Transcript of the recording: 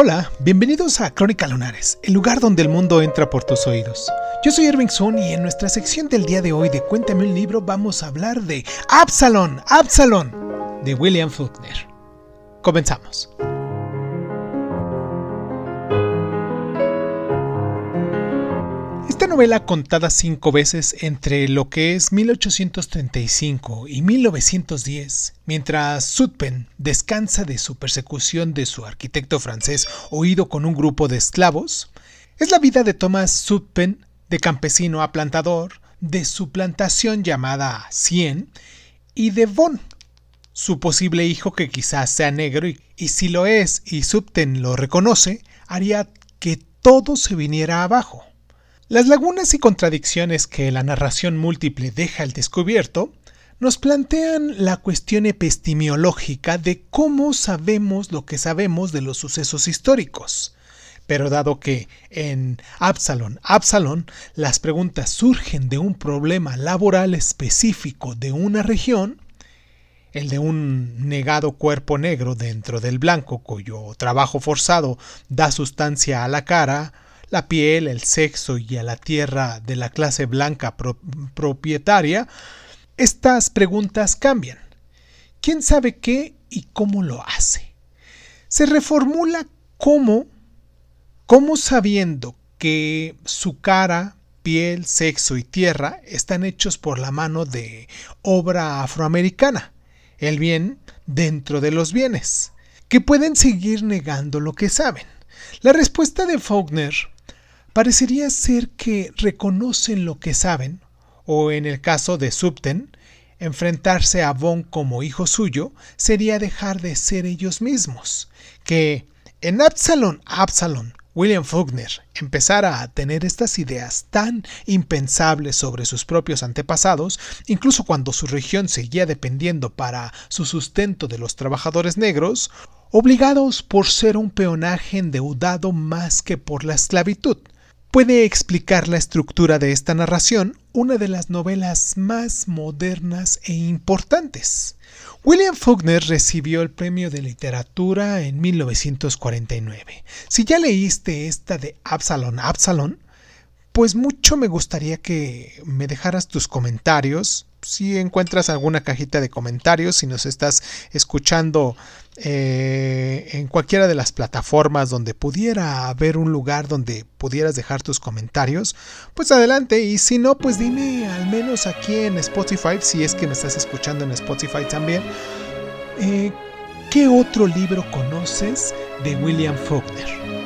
Hola, bienvenidos a Crónica Lunares, el lugar donde el mundo entra por tus oídos. Yo soy Irving Sun y en nuestra sección del día de hoy de Cuéntame un libro vamos a hablar de Absalón, Absalón, de William Faulkner. Comenzamos. Novela contada cinco veces entre lo que es 1835 y 1910, mientras Sutpen descansa de su persecución de su arquitecto francés oído con un grupo de esclavos, es la vida de Thomas Sutpen, de campesino a plantador, de su plantación llamada Cien, y de Von, su posible hijo que quizás sea negro y, y si lo es y Sutpen lo reconoce, haría que todo se viniera abajo. Las lagunas y contradicciones que la narración múltiple deja al descubierto nos plantean la cuestión epistemiológica de cómo sabemos lo que sabemos de los sucesos históricos. Pero dado que en Absalón, Absalón, las preguntas surgen de un problema laboral específico de una región, el de un negado cuerpo negro dentro del blanco cuyo trabajo forzado da sustancia a la cara, la piel, el sexo y a la tierra de la clase blanca propietaria, estas preguntas cambian. ¿Quién sabe qué y cómo lo hace? Se reformula cómo, cómo sabiendo que su cara, piel, sexo y tierra están hechos por la mano de obra afroamericana, el bien dentro de los bienes, que pueden seguir negando lo que saben. La respuesta de Faulkner parecería ser que reconocen lo que saben, o en el caso de Subten, enfrentarse a Von como hijo suyo sería dejar de ser ellos mismos, que en Absalom, Absalom, William Faulkner empezara a tener estas ideas tan impensables sobre sus propios antepasados, incluso cuando su región seguía dependiendo para su sustento de los trabajadores negros, obligados por ser un peonaje endeudado más que por la esclavitud, puede explicar la estructura de esta narración una de las novelas más modernas e importantes. William Faulkner recibió el premio de literatura en 1949. Si ya leíste esta de Absalom Absalom, pues mucho me gustaría que me dejaras tus comentarios si encuentras alguna cajita de comentarios, si nos estás escuchando eh, en cualquiera de las plataformas donde pudiera haber un lugar donde pudieras dejar tus comentarios, pues adelante. Y si no, pues dime al menos aquí en Spotify, si es que me estás escuchando en Spotify también, eh, ¿qué otro libro conoces de William Faulkner?